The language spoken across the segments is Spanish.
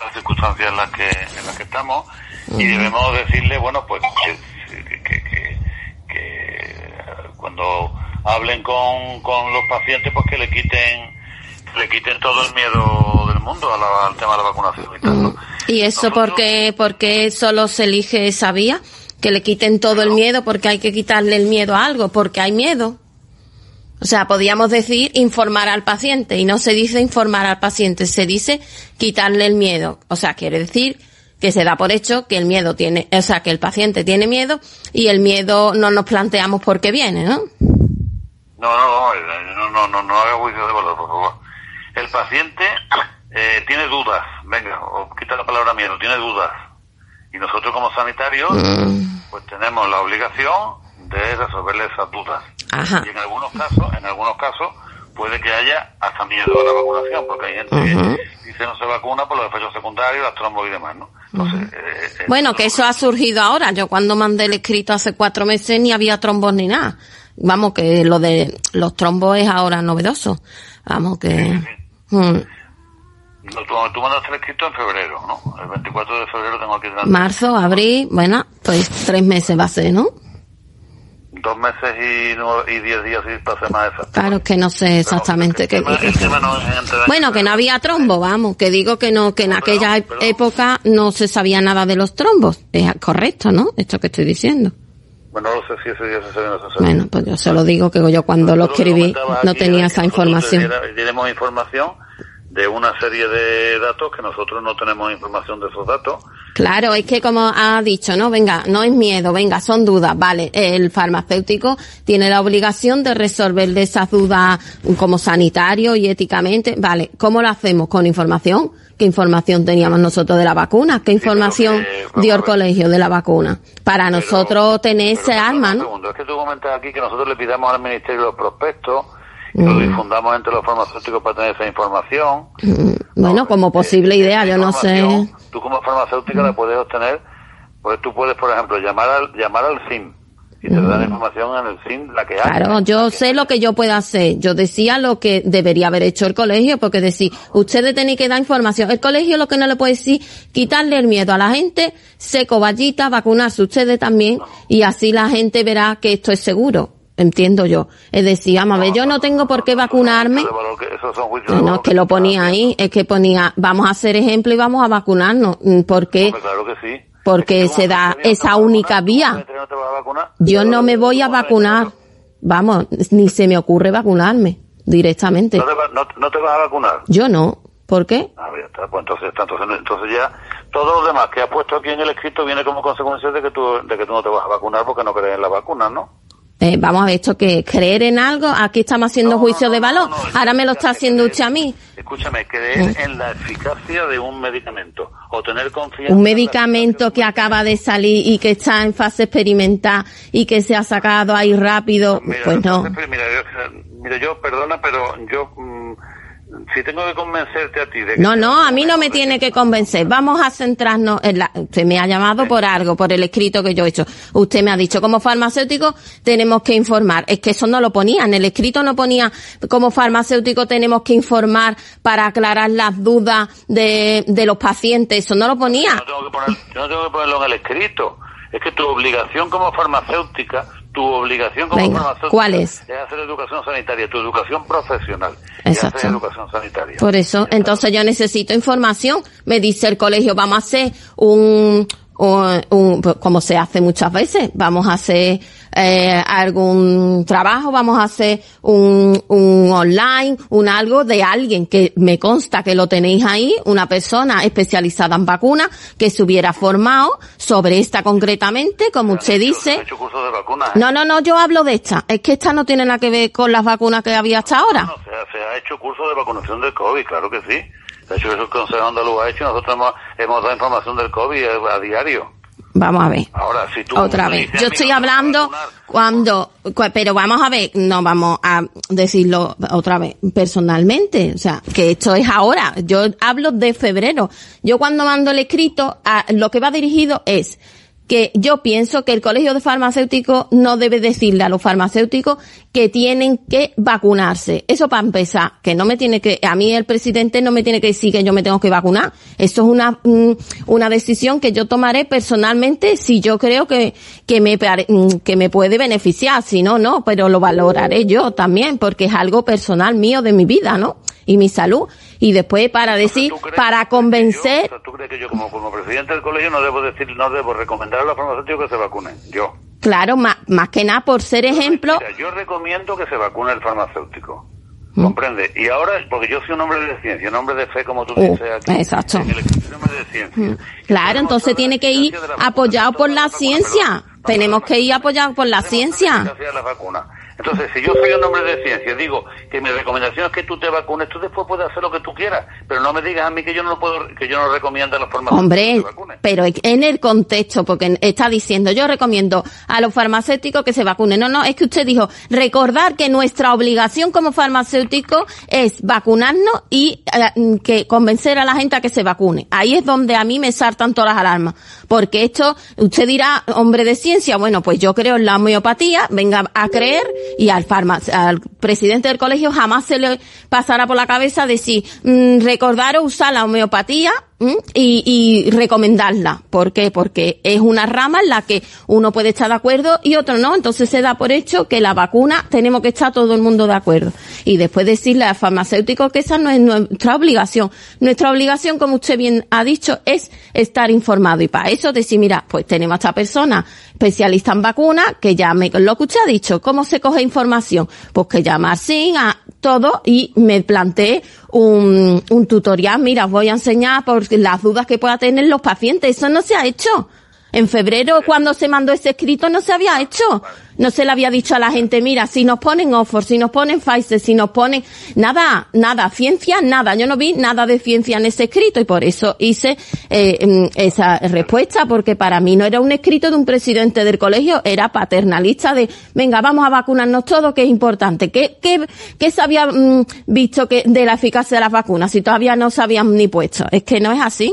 las circunstancias en las que, en las que estamos y debemos decirle, bueno, pues que, que, que, que- cuando hablen con, con los pacientes, pues que le quiten le quiten todo el miedo del mundo a la- al tema de la vacunación y tal, ¿no? ¿Y eso Nosotros- porque, porque solo se elige esa vía? Que le quiten todo el miedo porque hay que quitarle el miedo a algo, porque hay miedo. O sea, podríamos decir informar al paciente y no se dice informar al paciente, se dice quitarle el miedo. O sea, quiere decir que se da por hecho que el miedo tiene, o sea, que el paciente tiene miedo y el miedo no nos planteamos por qué viene, ¿no? No, no, no, no, no, no, haga juicio de valor, por favor. El paciente eh, tiene dudas, venga, o quita la palabra miedo, tiene dudas. Y nosotros como sanitarios, pues tenemos la obligación de resolverle esas dudas. Ajá. Y en algunos casos, en algunos casos, puede que haya hasta miedo a la vacunación, porque hay gente que dice no se vacuna por los efectos secundarios, las trombos y demás, ¿no? Entonces, eh, eh, Bueno, que eso ha surgido ahora. Yo cuando mandé el escrito hace cuatro meses ni había trombos ni nada. Vamos, que lo de los trombos es ahora novedoso. Vamos, que... Mm. no, tú, tú mandaste el escrito en febrero, ¿no? El 24 de febrero tengo aquí delante. Marzo, abril, bueno, pues tres meses va a ser, ¿no? Dos meses y, nueve, y diez días y para ser más exacto. Claro que no sé exactamente qué... No Bueno, que no había trombo, vamos, que digo que no, que en No, aquella época no se sabía nada de los trombos. Es correcto, ¿no? Esto que estoy diciendo. Bueno, no sé si ese día se no se. Bueno, pues yo se lo digo que yo cuando lo escribí no tenía esa información. Diremos información de una serie de datos que nosotros no tenemos información de esos datos. Claro, es que como ha dicho, ¿no? Venga, no es miedo, venga, son dudas, vale. El farmacéutico tiene la obligación de resolverle esas dudas como sanitario y éticamente, vale. ¿Cómo lo hacemos? ¿Con información? ¿Qué información teníamos nosotros de la vacuna? ¿Qué información que, dio el colegio de la vacuna? Para Pero- nosotros tener ese arma, ¿no? segundo, Es que tú comentas aquí que nosotros le pidamos al Ministerio los prospectos, que. Lo difundamos entre los farmacéuticos para tener esa información. Bueno, como posible Eh, idea, yo no sé. Tú como farmacéutica la puedes obtener, pues tú puedes, por ejemplo, llamar al, llamar al SIM y te dan información en el SIM la que hay. Claro, yo sé lo que yo puedo hacer. Yo decía lo que debería haber hecho el colegio, porque decir, ustedes tienen que dar información. El colegio lo que no le puede decir, quitarle el miedo a la gente, seco vallita, vacunarse ustedes también, y así la gente verá que esto es seguro. Entiendo yo. Es decir, vamos a ver, yo no tengo por qué vacunarme. No, es que lo ponía ahí, es que ponía, vamos a hacer ejemplo y vamos a vacunarnos. Mm, ¿Por qué? Hombre, claro que sí. Porque se da esa única vía. Yo no me voy a vacunar. Vamos, ni se me ocurre vacunarme directamente. No te, vas a vacunar. Yo no. ¿Por qué? Ah, pues entonces, está, entonces, entonces ya todo lo demás que has puesto aquí en el escrito viene como consecuencia de que tú, de que tú no te vas a vacunar porque no crees en la vacuna, ¿no? Eh, vamos a ver, esto que creer en algo, aquí estamos haciendo No, juicio no, de valor. no, Ahora me lo está haciendo usted a mí. Escúchame, creer en la eficacia de un medicamento o tener confianza. Un medicamento que acaba de salir y que está en fase experimental y que se ha sacado ahí rápido, Mira, pues no. Mira, yo, mira, yo, perdona, pero yo, mm, si tengo que convencerte a ti de que... No, no, a mí no me tiene que convencer. Vamos a centrarnos en la... Usted me ha llamado por algo, por el escrito que yo he hecho. Usted me ha dicho, como farmacéutico tenemos que informar. Es que eso no lo ponía. En el escrito no ponía, como farmacéutico tenemos que informar para aclarar las dudas de, de los pacientes. Eso no lo ponía. Yo no, tengo que poner- yo no tengo que ponerlo en el escrito. Es que tu obligación como farmacéutica, tu obligación como Venga, farmacéutica ¿cuál es? hacer educación sanitaria, tu educación profesional. Es Exacto. hacer educación sanitaria. Por eso, entonces yo necesito información. Me dice el colegio, vamos a hacer un, un, un- pues, como se hace muchas veces, vamos a hacer eh, algún trabajo, vamos a hacer un, un online, un algo de alguien que me consta que lo tenéis ahí, una persona especializada en vacunas que se hubiera formado sobre esta concretamente, como usted hecho- dice. he hecho cursos de vacunas. ¿eh? No, no, no, yo hablo de esta. Es que esta no tiene nada que ver con las vacunas que había hasta ahora. No, se, ha, se ha hecho curso de vacunación del COVID, claro que sí. De hecho, eso el Consejo Andaluz ha hecho nosotros hemos, hemos dado información del COVID a, a diario. Vamos a ver. Ahora, si tú Otra vez. Yo "Mira, estoy hablando vacunar", cuando, cu- pero vamos a ver, no vamos a decirlo otra vez personalmente, o sea, que esto es ahora. Yo hablo de febrero. Yo cuando mando el escrito, a, lo que va dirigido es que yo pienso que el colegio de farmacéuticos no debe decirle a los farmacéuticos que tienen que vacunarse. Eso para empezar, que no me tiene que, a mí el presidente no me tiene que decir que yo me tengo que vacunar. Esto es una, mm, una decisión que yo tomaré personalmente si yo creo que, que me, mm, que me puede beneficiar. Si no, no, pero lo valoraré yo también porque es algo personal mío de mi vida, ¿no? Y mi salud. Y después para decir, ¿Tú crees para que convencer, yo- o sea, ¿Tú crees que yo como, como presidente del colegio no debo decir, no debo recomendar a los farmacéuticos que se vacunen? Yo. claro, más, más que nada por ser ejemplo, Mira, yo recomiendo que se vacune el farmacéutico. ¿Comprende? Y ahora, porque yo soy un hombre de ciencia, un hombre de fe, como tú dices aquí. exacto. En el de ciencia. Claro, entonces tiene que ir apoyado por la ciencia. Tenemos que ir apoyado por la ciencia. De la vacuna. Entonces, si yo soy un hombre de ciencia, digo que mi recomendación es que tú te vacunes, tú después puedes hacer lo que tú quieras, pero no me digas a mí que yo no puedo, que yo no recomiendo a los farmacéuticos Hombre, que se vacunen. pero en el contexto, porque está diciendo, yo recomiendo a los farmacéuticos que se vacunen. No, no, es que usted dijo, recordar que nuestra obligación como farmacéutico es vacunarnos y eh, que convencer a la gente a que se vacune. Ahí es donde a mí me saltan todas las alarmas. Porque esto, usted dirá, hombre de ciencia, bueno, pues yo creo en la homeopatía, venga a creer y al al presidente del colegio jamás se le pasará por la cabeza decir, mm, recordar o usar la homeopatía. Y, y recomendarla. ¿Por qué? Porque es una rama en la que uno puede estar de acuerdo y otro no. Entonces se da por hecho que la vacuna tenemos que estar todo el mundo de acuerdo. Y después decirle al farmacéutico que esa no es nuestra obligación. Nuestra obligación, como usted bien ha dicho, es estar informado. Y para eso decir, mira, pues tenemos a esta persona especialista en vacunas que llame lo que usted ha dicho. ¿Cómo se coge información? Pues que llama así a todo y me plantee un, un tutorial. Mira, os voy a enseñar por las dudas que pueda tener los pacientes. Eso no se ha hecho. En febrero, cuando se mandó ese escrito, no se había hecho. No se le había dicho a la gente, mira, si nos ponen Oxford, si nos ponen Pfizer, si nos ponen nada, nada, ciencia, nada. Yo no vi nada de ciencia en ese escrito y por eso hice eh, mm, esa respuesta, porque para mí no era un escrito de un presidente del colegio, era paternalista de, venga, vamos a vacunarnos todos, que es importante. ¿Qué, qué, qué se había mm, visto que, de la eficacia de las vacunas si todavía no se habían ni puesto? Es que no es así.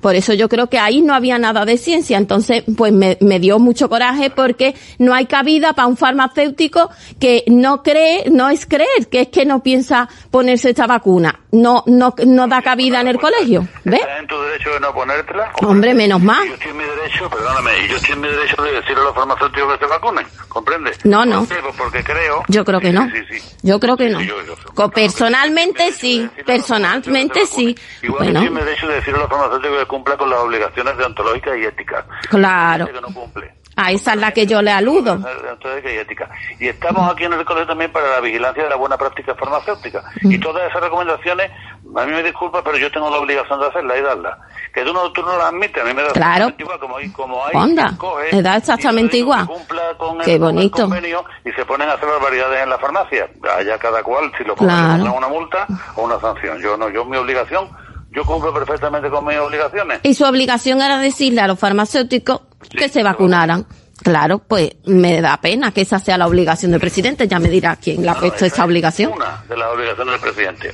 Por eso yo creo que ahí no había nada de ciencia. Entonces, pues me, me dio mucho coraje porque no hay cabida para un farmacéutico que no cree, no es creer, que es que no piensa ponerse esta vacuna. No, no, no da cabida en el colegio. ¿Ves? Estás en tu derecho de no ponértela. Hombre, menos mal. Yo estoy en mi derecho, perdóname, yo estoy en mi derecho de decirle a los farmacéuticos que se vacunen, ¿comprendes? No, no. Pues porque creo... Yo creo que no. sí, sí, sí. Yo creo que no. Yo- yo- Personalmente sí, personalmente sí. Igual Bueno, estoy en mi derecho de decirle a los farmacéuticos que cumpla con las obligaciones deontológicas y éticas. claro. Que no cumple. A esa es la que yo le aludo. Y ética. Y estamos aquí en el colegio también para la vigilancia de la buena práctica farmacéutica. Y todas esas recomendaciones, a mí me disculpa, pero yo tengo la obligación de hacerlas y darlas. Que tú no, tú no las admites, a mí me da Claro. exactamente igual, como hay, como hay Onda, coge me da y exactamente que igual. cumpla con Qué el, con el bonito. convenio y se ponen a hacer barbaridades en la farmacia. Allá cada cual, si lo ponen, Claro. una multa o una sanción. Yo no, yo mi obligación, yo cumplo perfectamente con mis obligaciones. Y su obligación era decirle a los farmacéuticos que se vacunaran. Claro, pues me da pena que esa sea la obligación del presidente. Ya me dirá quién le ha puesto esa obligación. Una de las obligaciones del presidente.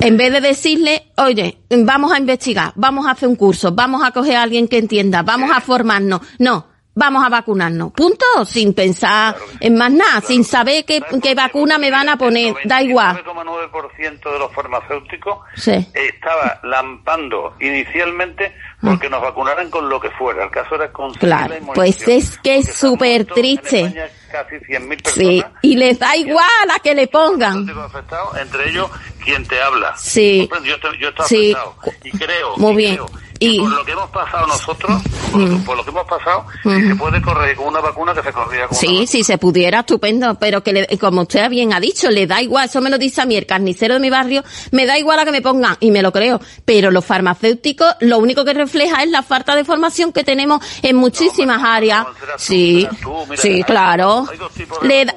En vez de decirle, oye, vamos a investigar, vamos a hacer un curso, vamos a coger a alguien que entienda, vamos a formarnos. No, vamos a vacunarnos. Punto. Sin pensar en más nada, sin saber qué, qué vacuna me van a poner. Da igual. El 99,9% de los farmacéuticos Sí. estaba lampando inicialmente porque nos vacunaran con lo que fuera. El caso era con Claro, pues es que es súper triste. España Casi 100.000 personas. Sí, y les da igual a que le pongan. farmacéuticos afectados, entre ellos quien te habla. Sí. Yo, estoy Sí. afectado y creo, Muy y bien. creo y por lo que hemos pasado nosotros, por, lo, que, por lo que hemos pasado, si se puede correr con una vacuna que se corría con una Sí, vacuna. si se pudiera, estupendo, pero que le- como usted bien ha dicho, le da igual, eso me lo dice a mí el carnicero de mi barrio, me da igual a que me pongan, y me lo creo, pero los farmacéuticos lo único que refleja es la falta de formación que tenemos en muchísimas No, áreas. no, Sí, tú, mira, sí, hay- claro.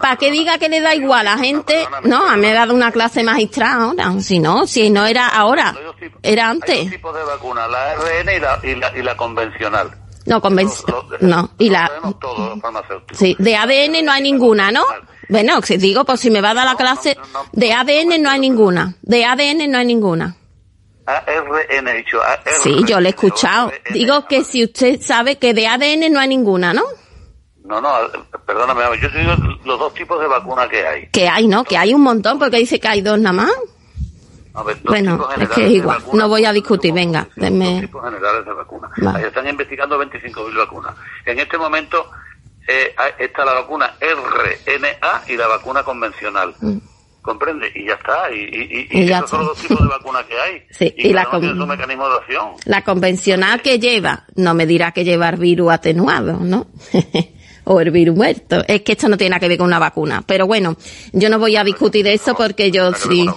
para que diga que le da igual a la gente, no, me ha dado una clase magistral ahora, si no, si no era ahora, Hay era Hay dos antes. tipos de vacunas, la ARN y la, y la, y la convencional. No, convenc- Lo- lo- no, y la, todos los. Sí, de ADN no hay ninguna, ¿no? Bueno, si digo, pues si me va a dar la clase, no, no. de ADN no hay ninguna. De ADN no hay ninguna. ARN, dicho. ARN, Sí, yo le he escuchado. ARN. Digo que si usted sabe que de ADN no hay ninguna, ¿no? No, no, perdóname, yo te digo los dos tipos de vacunas que hay. Que hay, ¿no? Que hay un montón, porque dice que hay dos nada más. A ver, dos Bueno, es que es igual. vacunas. No voy a discutir, venga, Dos denme- tipos generales de vacunas. Vale. Ahí están investigando 25.000 vacunas. En este momento eh, está la vacuna RNA y la vacuna convencional. ¿Comprende? Y ya está. Y, y, y, Mm. Y ya esos son los dos tipos de vacunas que hay. Sí, y, la con- mecanismo de acción. La convencional que lleva, no me dirá que lleva el virus atenuado, ¿no? o el virus muerto. Es que esto no tiene nada que ver con una vacuna. Pero bueno, yo no voy a discutir eso porque yo sí.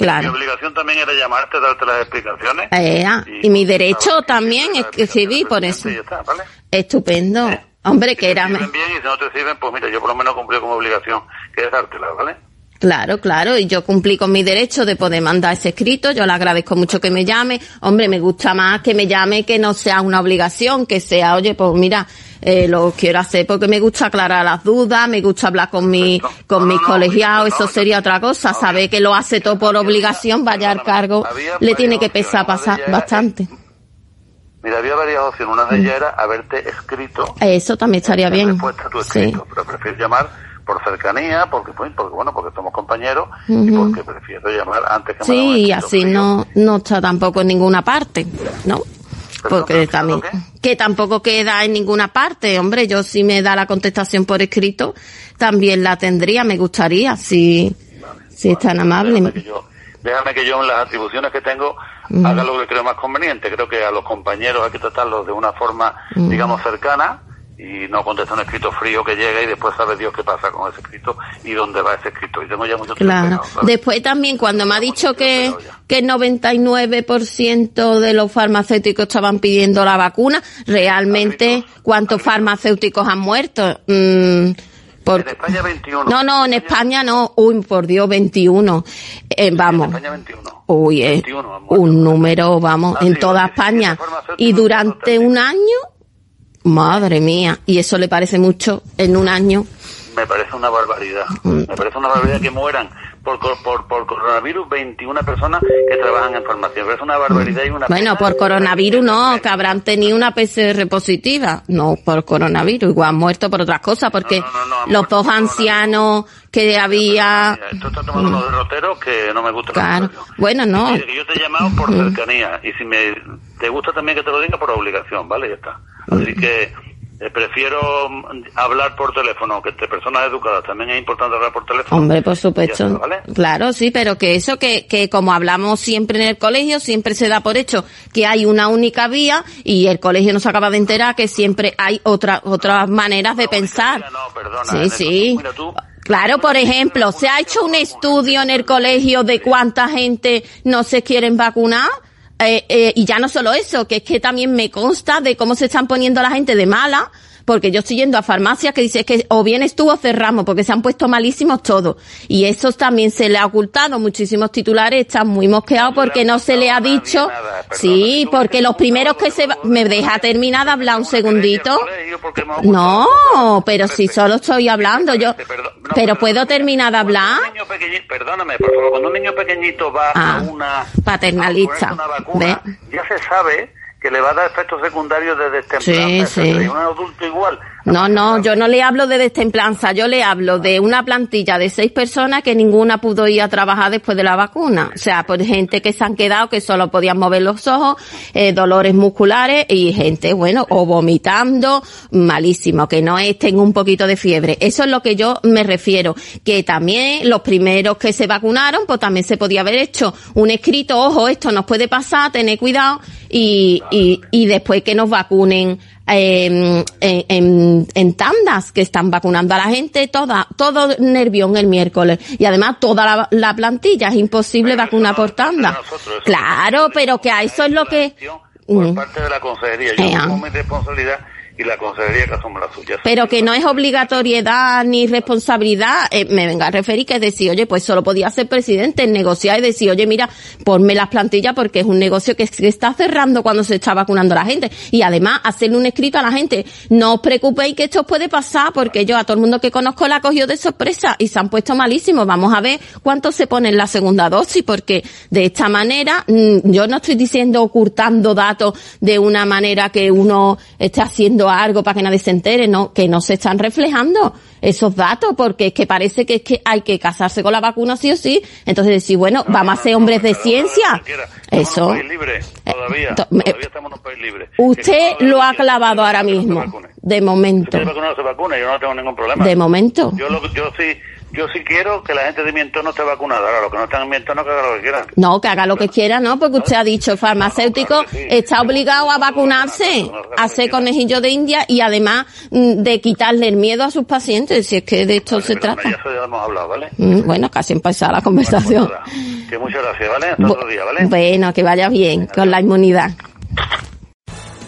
Bueno. Mi Claro. obligación también era llamarte, darte las explicaciones. Eh, y mi derecho también es que por eso. Está, ¿vale? Estupendo. Eh, Hombre, Si que te era... sirven bien y si no te sirven, pues mira, yo por lo menos cumplí como obligación, que es ¿vale? Claro, claro, y yo cumplí con mi derecho de poder mandar ese escrito, yo le agradezco mucho que me llame, hombre, me gusta más que me llame que no sea una obligación, que sea, oye, pues mira, eh, lo quiero hacer porque me gusta aclarar las dudas, me gusta hablar con mi, con No, mis no, colegiados, eso sería otra cosa, saber que lo hace todo por obligación, vaya al cargo, le tiene que pesar opciones, una de pasa- ellas era- bastante. Mira, había varias opciones. Una de ellas era haberte escrito Eso también estaría en bien. respuesta a tu Sí. pero prefiero llamar por cercanía, porque, pues, porque bueno, porque somos compañeros y porque prefiero llamar antes que Sí, y así no, no está tampoco en ninguna parte, ¿no? Porque también, ¿perdón que tampoco queda en ninguna parte, hombre, yo si me da la contestación por escrito, también la tendría, me gustaría, si, si es tan amable. Déjame que yo, déjame que yo en las atribuciones que tengo haga lo que creo más conveniente. Creo que a los compañeros hay que tratarlos de una forma, digamos, cercana y no contestar un escrito frío que llega y después sabe Dios qué pasa con ese escrito y dónde va ese escrito. Y tengo ya mucho tiempo Claro. Después también cuando me ha dicho que, que el 99% de los farmacéuticos estaban pidiendo la vacuna, realmente, ¿cuántos farmacéuticos han muerto? Mm, por- En España 21. No, no, en España no. Uy, por Dios, 21. Eh, En vamos. España 21. Uy, es 21 han muerto. un número, vamos, Ah, en sí, toda España. Y durante un año, madre mía, y eso le parece mucho en un año. Me parece una barbaridad. Mm. Me parece una barbaridad que mueran por, por, por coronavirus 21 personas que trabajan en farmacia. Me parece una barbaridad y una Bueno, por coronavirus no, que habrán tenido una PCR positiva. No, por coronavirus, igual han muerto por otras cosas, porque No, no, no, no, han los dos ancianos que había... Esto está tomando unos derroteros que no me gustan. Claro. Bueno, no. Yo te he llamado por cercanía y si me te gusta también que te lo diga por obligación, ¿vale? Ya está. Así que eh, prefiero mm, hablar por teléfono, que entre personas educadas también es importante hablar por teléfono. Hombre, por supuesto. está, ¿vale? Claro, sí, pero que eso que, que como hablamos siempre en el colegio, siempre se da por hecho que hay una única vía y el colegio no se acaba de enterar que siempre hay otra, otras maneras de No, pensar. no, perdona, Sí, sí. mira, tú- Claro, por ejemplo, se ha hecho un estudio en el colegio de cuánta gente no se quieren vacunar. Eh, eh, y ya no solo eso, que es que también me consta de cómo se están poniendo la gente de mala, porque yo estoy yendo a farmacias que dice que o vienes tú o cerramos, porque se han puesto malísimos todos. Y eso también se le ha ocultado, muchísimos titulares están muy mosqueados No porque no se le ha dicho, nada, perdona, sí, porque los primeros que se, me deja terminar de hablar un segundito. No, pero si solo estoy hablando yo, pero puedo terminar de hablar. perdóname, por favor, cuando un niño pequeñito va Ah, a una paternalista, a ponerse una ¿ve? ya se sabe que le va a dar efectos secundarios desde temprano. Sí, sí. Un adulto igual. No, no, yo no le hablo de destemplanza, yo le hablo de una plantilla de seis personas que ninguna pudo ir a trabajar después de la vacuna. O sea, por gente que se han quedado que solo podían mover los ojos, eh, dolores musculares y gente, bueno, o vomitando, malísimo, que no estén un poquito de fiebre. Eso es lo que yo me refiero. Que también los primeros que se vacunaron, pues también se podía haber hecho un escrito, ojo, esto nos puede pasar, tener cuidado y, y, y después que nos vacunen eh, en, en, tandas que están vacunando a la gente, toda, todo nervión el miércoles. Y además toda la, la plantilla, es imposible vacunar por tanda. claro, pero que a eso es lo que... Por parte de la consejería, yo tengo mi responsabilidad y la consejería que asume la suya. Pero que no es obligatoriedad ni responsabilidad, eh, me venga a referir que es decir, oye, pues solo podía ser presidente, negociar y decir, oye, mira, ponme las plantillas porque es un negocio que se está cerrando cuando se está vacunando la gente. Y además, hacerle un escrito a la gente, no os preocupéis que esto puede pasar porque yo a todo el mundo que conozco la cogió de sorpresa y se han puesto malísimos. Vamos a ver cuánto se pone en la segunda dosis porque de esta manera, mm, yo no estoy diciendo ocultando datos de una manera que uno esté haciendo algo para que nadie se entere, no, que no se están reflejando esos datos, porque es que parece que es que hay que casarse con la vacuna sí o sí. Entonces decir, bueno, vamos a ser hombres de ciencia. Eso. Todavía, todavía estamos en un país libre. Usted lo ha clavado ahora mismo. De momento. Usted se vacuna, yo no tengo ningún problema. De momento. Yo, lo, yo sí yo sí quiero que la gente de mi entorno esté vacunada. Ahora, los que no están en mi entorno, que haga lo que quieran. No, que haga lo que quiera, no, porque usted ha dicho, el farmacéutico está obligado a vacunarse, a hacer conejillo de India y además mm, de quitarle el miedo a sus pacientes, si es que de esto se trata. Ya eso ya hemos hablado, ¿vale? Mm, bueno, casi empezó la conversación. que muchas gracias, ¿vale? Hasta otro día, ¿vale? Bueno, que vaya bien con la inmunidad.